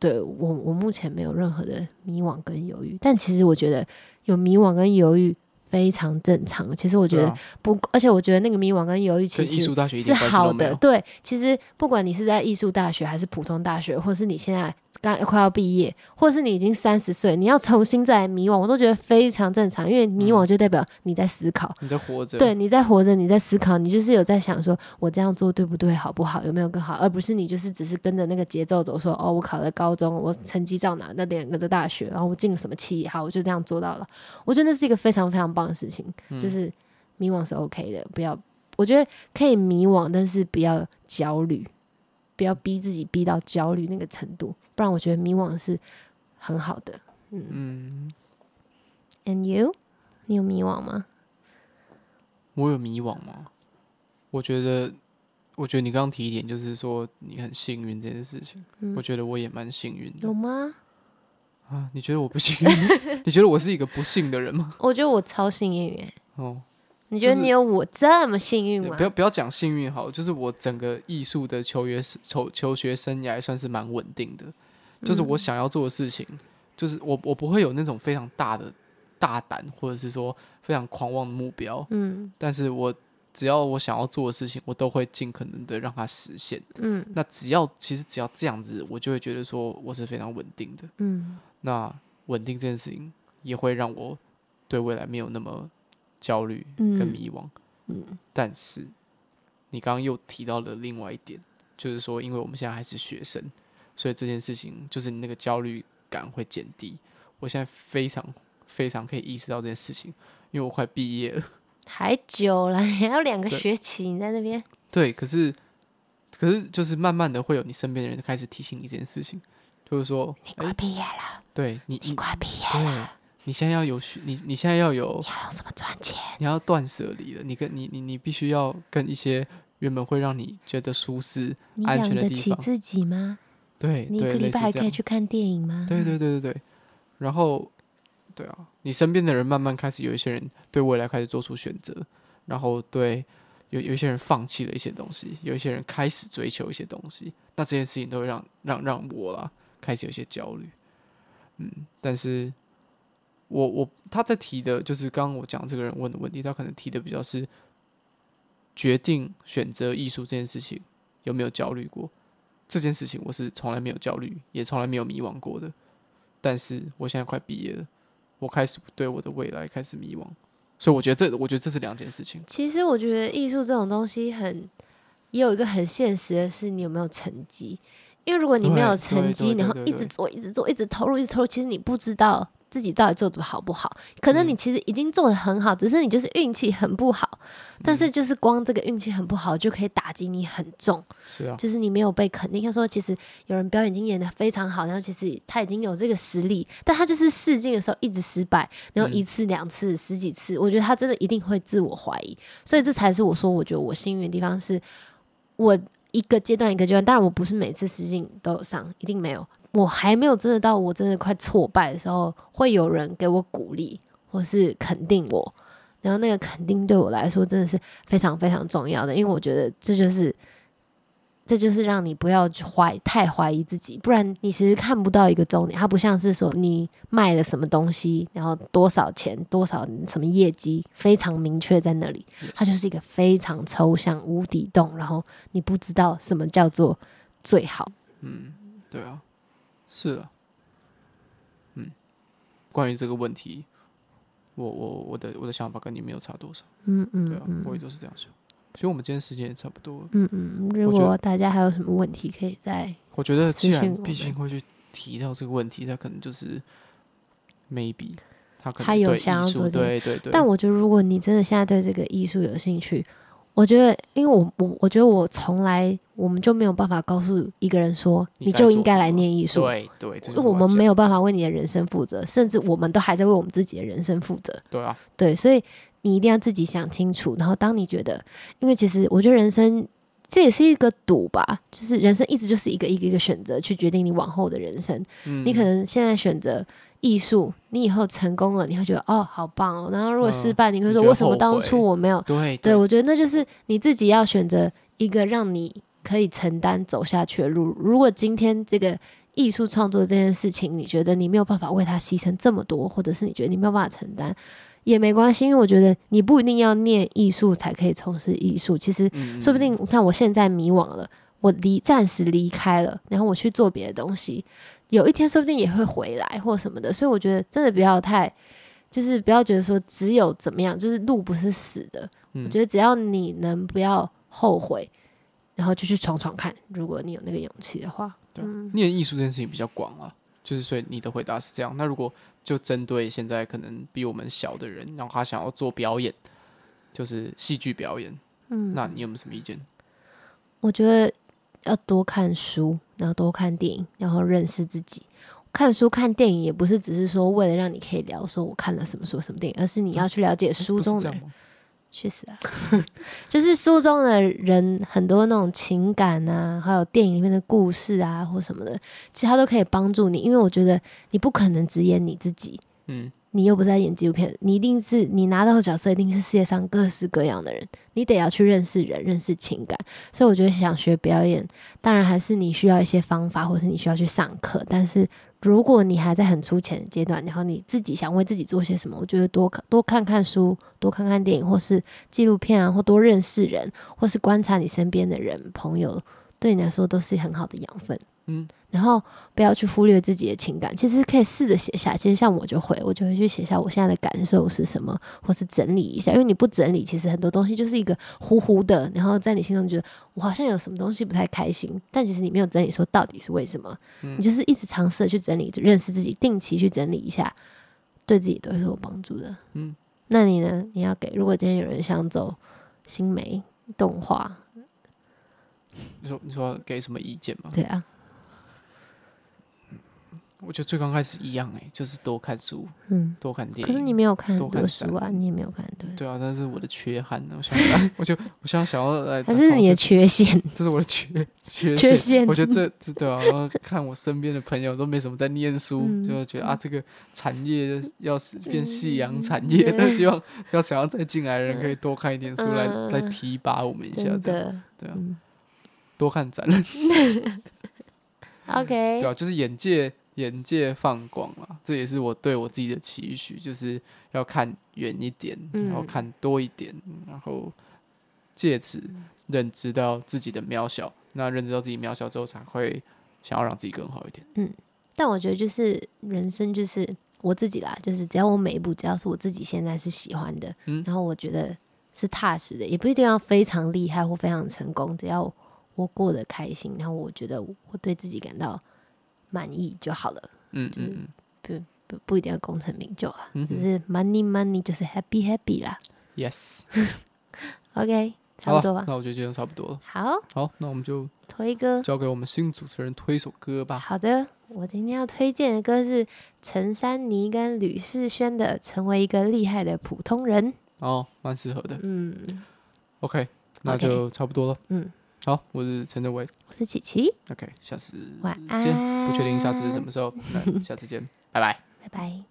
对我我目前没有任何的迷惘跟犹豫。但其实我觉得有迷惘跟犹豫非常正常。其实我觉得不，而且我觉得那个迷惘跟犹豫其实是好的。对，其实不管你是在艺术大学还是普通大学，或是你现在。刚快要毕业，或是你已经三十岁，你要重新再来迷惘，我都觉得非常正常。因为迷惘就代表你在思考，你在活着，对，你在活着，你在思考，你就是有在想说，我这样做对不对，好不好，有没有更好，而不是你就是只是跟着那个节奏走，说哦，我考了高中，我成绩到哪，那两个的大学，然后我进了什么企业，好，我就这样做到了。我觉得那是一个非常非常棒的事情，就是迷惘是 OK 的，不要，我觉得可以迷惘，但是不要焦虑。不要逼自己逼到焦虑那个程度，不然我觉得迷惘是很好的。嗯，嗯，And you，你有迷惘吗？我有迷惘吗？我觉得，我觉得你刚刚提一点，就是说你很幸运这件事情。嗯，我觉得我也蛮幸运的。有吗？啊，你觉得我不幸运？你觉得我是一个不幸的人吗？我觉得我超幸运耶。哦。你觉得你有我这么幸运吗？就是、不要不要讲幸运好，就是我整个艺术的求学求求学生涯算是蛮稳定的，就是我想要做的事情，嗯、就是我我不会有那种非常大的大胆或者是说非常狂妄的目标，嗯，但是我只要我想要做的事情，我都会尽可能的让它实现，嗯，那只要其实只要这样子，我就会觉得说我是非常稳定的，嗯，那稳定这件事情也会让我对未来没有那么。焦虑跟迷惘，嗯，嗯，但是你刚刚又提到了另外一点，就是说，因为我们现在还是学生，所以这件事情就是你那个焦虑感会减低。我现在非常非常可以意识到这件事情，因为我快毕业了，还久了，还要两个学期，你在那边。对，可是可是就是慢慢的会有你身边的人开始提醒你这件事情，就是说你快毕业了，对你，你快毕业了。你现在要有你，你现在要有，你要什么赚钱？你要断舍离了。你跟你你你必须要跟一些原本会让你觉得舒适、安全的地方。你养得起自己吗？对，你一个礼拜还可以去看电影吗？对对对对对。然后，对啊，你身边的人慢慢开始有一些人对未来开始做出选择，然后对有有一些人放弃了一些东西，有一些人开始追求一些东西。那这件事情都会让让让我啦开始有一些焦虑。嗯，但是。我我他在提的，就是刚刚我讲这个人问的问题，他可能提的比较是决定选择艺术这件事情有没有焦虑过？这件事情我是从来没有焦虑，也从来没有迷惘过的。但是我现在快毕业了，我开始对我的未来开始迷惘，所以我觉得这我觉得这是两件事情。其实我觉得艺术这种东西很也有一个很现实的是，你有没有成绩？因为如果你没有成绩，然后一直做，一直做，一直投入，一直投入，其实你不知道。自己到底做的好不好？可能你其实已经做的很好，嗯、只是你就是运气很不好。但是就是光这个运气很不好，就可以打击你很重。是啊，就是你没有被肯定。他说，其实有人表演已经演的非常好，然后其实他已经有这个实力，但他就是试镜的时候一直失败，然后一次两次、嗯、十几次，我觉得他真的一定会自我怀疑。所以这才是我说，我觉得我幸运的地方是，我一个阶段一个阶段，当然我不是每次试镜都有上，一定没有。我还没有真的到我真的快挫败的时候，会有人给我鼓励或是肯定我，然后那个肯定对我来说真的是非常非常重要的，因为我觉得这就是这就是让你不要怀太怀疑自己，不然你其实看不到一个终点。它不像是说你卖了什么东西，然后多少钱、多少什么业绩非常明确在那里，它就是一个非常抽象无底洞，然后你不知道什么叫做最好。嗯，对啊。是的，嗯，关于这个问题，我我我的我的想法跟你没有差多少，嗯嗯，对啊，我也都是这样想。其实我们今天时间也差不多了，嗯嗯。如果大家还有什么问题，可以再我觉得，既然毕竟会去提到这个问题，他可能就是 maybe 他可能他有想要做这个，对对对。但我觉得，如果你真的现在对这个艺术有兴趣，我觉得，因为我我我觉得我从来我们就没有办法告诉一个人说你就应该来念艺术，对对，因为我们没有办法为你的人生负责，甚至我们都还在为我们自己的人生负责。对啊，对，所以你一定要自己想清楚。然后当你觉得，因为其实我觉得人生这也是一个赌吧，就是人生一直就是一个一个一个选择去决定你往后的人生。嗯，你可能现在选择。艺术，你以后成功了，你会觉得哦，好棒哦。然后如果失败，你会说为什么当初我没有？对对，对，我觉得那就是你自己要选择一个让你可以承担走下去的路。如果今天这个艺术创作这件事情，你觉得你没有办法为它牺牲这么多，或者是你觉得你没有办法承担，也没关系，因为我觉得你不一定要念艺术才可以从事艺术。其实说不定，你看我现在迷惘了，我离暂时离开了，然后我去做别的东西。有一天说不定也会回来或什么的，所以我觉得真的不要太，就是不要觉得说只有怎么样，就是路不是死的。嗯、我觉得只要你能不要后悔，然后就去闯闯看。如果你有那个勇气的话，对，念艺术这件事情比较广啊，就是所以你的回答是这样。那如果就针对现在可能比我们小的人，然后他想要做表演，就是戏剧表演，嗯，那你有没有什么意见？我觉得。要多看书，然后多看电影，然后认识自己。看书看电影也不是只是说为了让你可以聊说我看了什么书什么电影，而是你要去了解书中的人。去死啊！就是书中的人很多那种情感啊，还有电影里面的故事啊或什么的，其实它都可以帮助你。因为我觉得你不可能只演你自己，嗯。你又不在演纪录片，你一定是你拿到的角色一定是世界上各式各样的人，你得要去认识人、认识情感。所以我觉得想学表演，当然还是你需要一些方法，或是你需要去上课。但是如果你还在很粗浅的阶段，然后你自己想为自己做些什么，我觉得多多看看书，多看看电影，或是纪录片啊，或多认识人，或是观察你身边的人、朋友，对你来说都是很好的养分。嗯。然后不要去忽略自己的情感，其实可以试着写下。其实像我就会，我就会去写下我现在的感受是什么，或是整理一下。因为你不整理，其实很多东西就是一个糊糊的。然后在你心中觉得我好像有什么东西不太开心，但其实你没有整理说到底是为什么。嗯、你就是一直尝试去整理，认识自己，定期去整理一下，对自己都是有帮助的。嗯，那你呢？你要给？如果今天有人想走新媒动画，你说你说给什么意见吗？对啊。我觉得最刚开始一样哎、欸，就是多看书，嗯，多看电影。可是你没有看很多书啊，你也没有看对。对啊，但是我的缺憾呢，我想来，我就我现在想要来，还是你的缺陷？这是我的缺缺缺陷。我觉得这这对啊，然后看我身边的朋友都没什么在念书，嗯、就觉得啊，这个产业要是变夕阳产业，希望要想要再进来的人可以多看一点书来，来、嗯、来提拔我们一下，这样对啊，嗯、多看展览。OK，对啊，就是眼界。眼界放广了，这也是我对我自己的期许，就是要看远一点，然后看多一点，然后借此认知到自己的渺小。那认知到自己渺小之后，才会想要让自己更好一点。嗯，但我觉得就是人生就是我自己啦，就是只要我每一步，只要是我自己现在是喜欢的，嗯，然后我觉得是踏实的，也不一定要非常厉害或非常成功，只要我过得开心，然后我觉得我对自己感到。满意就好了，嗯嗯，不不不一定要功成名就啊，嗯、只是 money money 就是 happy happy 啦。Yes，OK，差不多吧。那我觉得今天差不多了。好，好，那我们就推歌，交给我们新主持人推一首歌吧。好的，我今天要推荐的歌是陈珊妮跟吕世轩的《成为一个厉害的普通人》。哦，蛮适合的。嗯，OK，那就差不多了。嗯，好，我是陈德伟，我是琪琪。OK，下次晚安。不确定下次是什么时候，那下次见，拜拜，拜拜。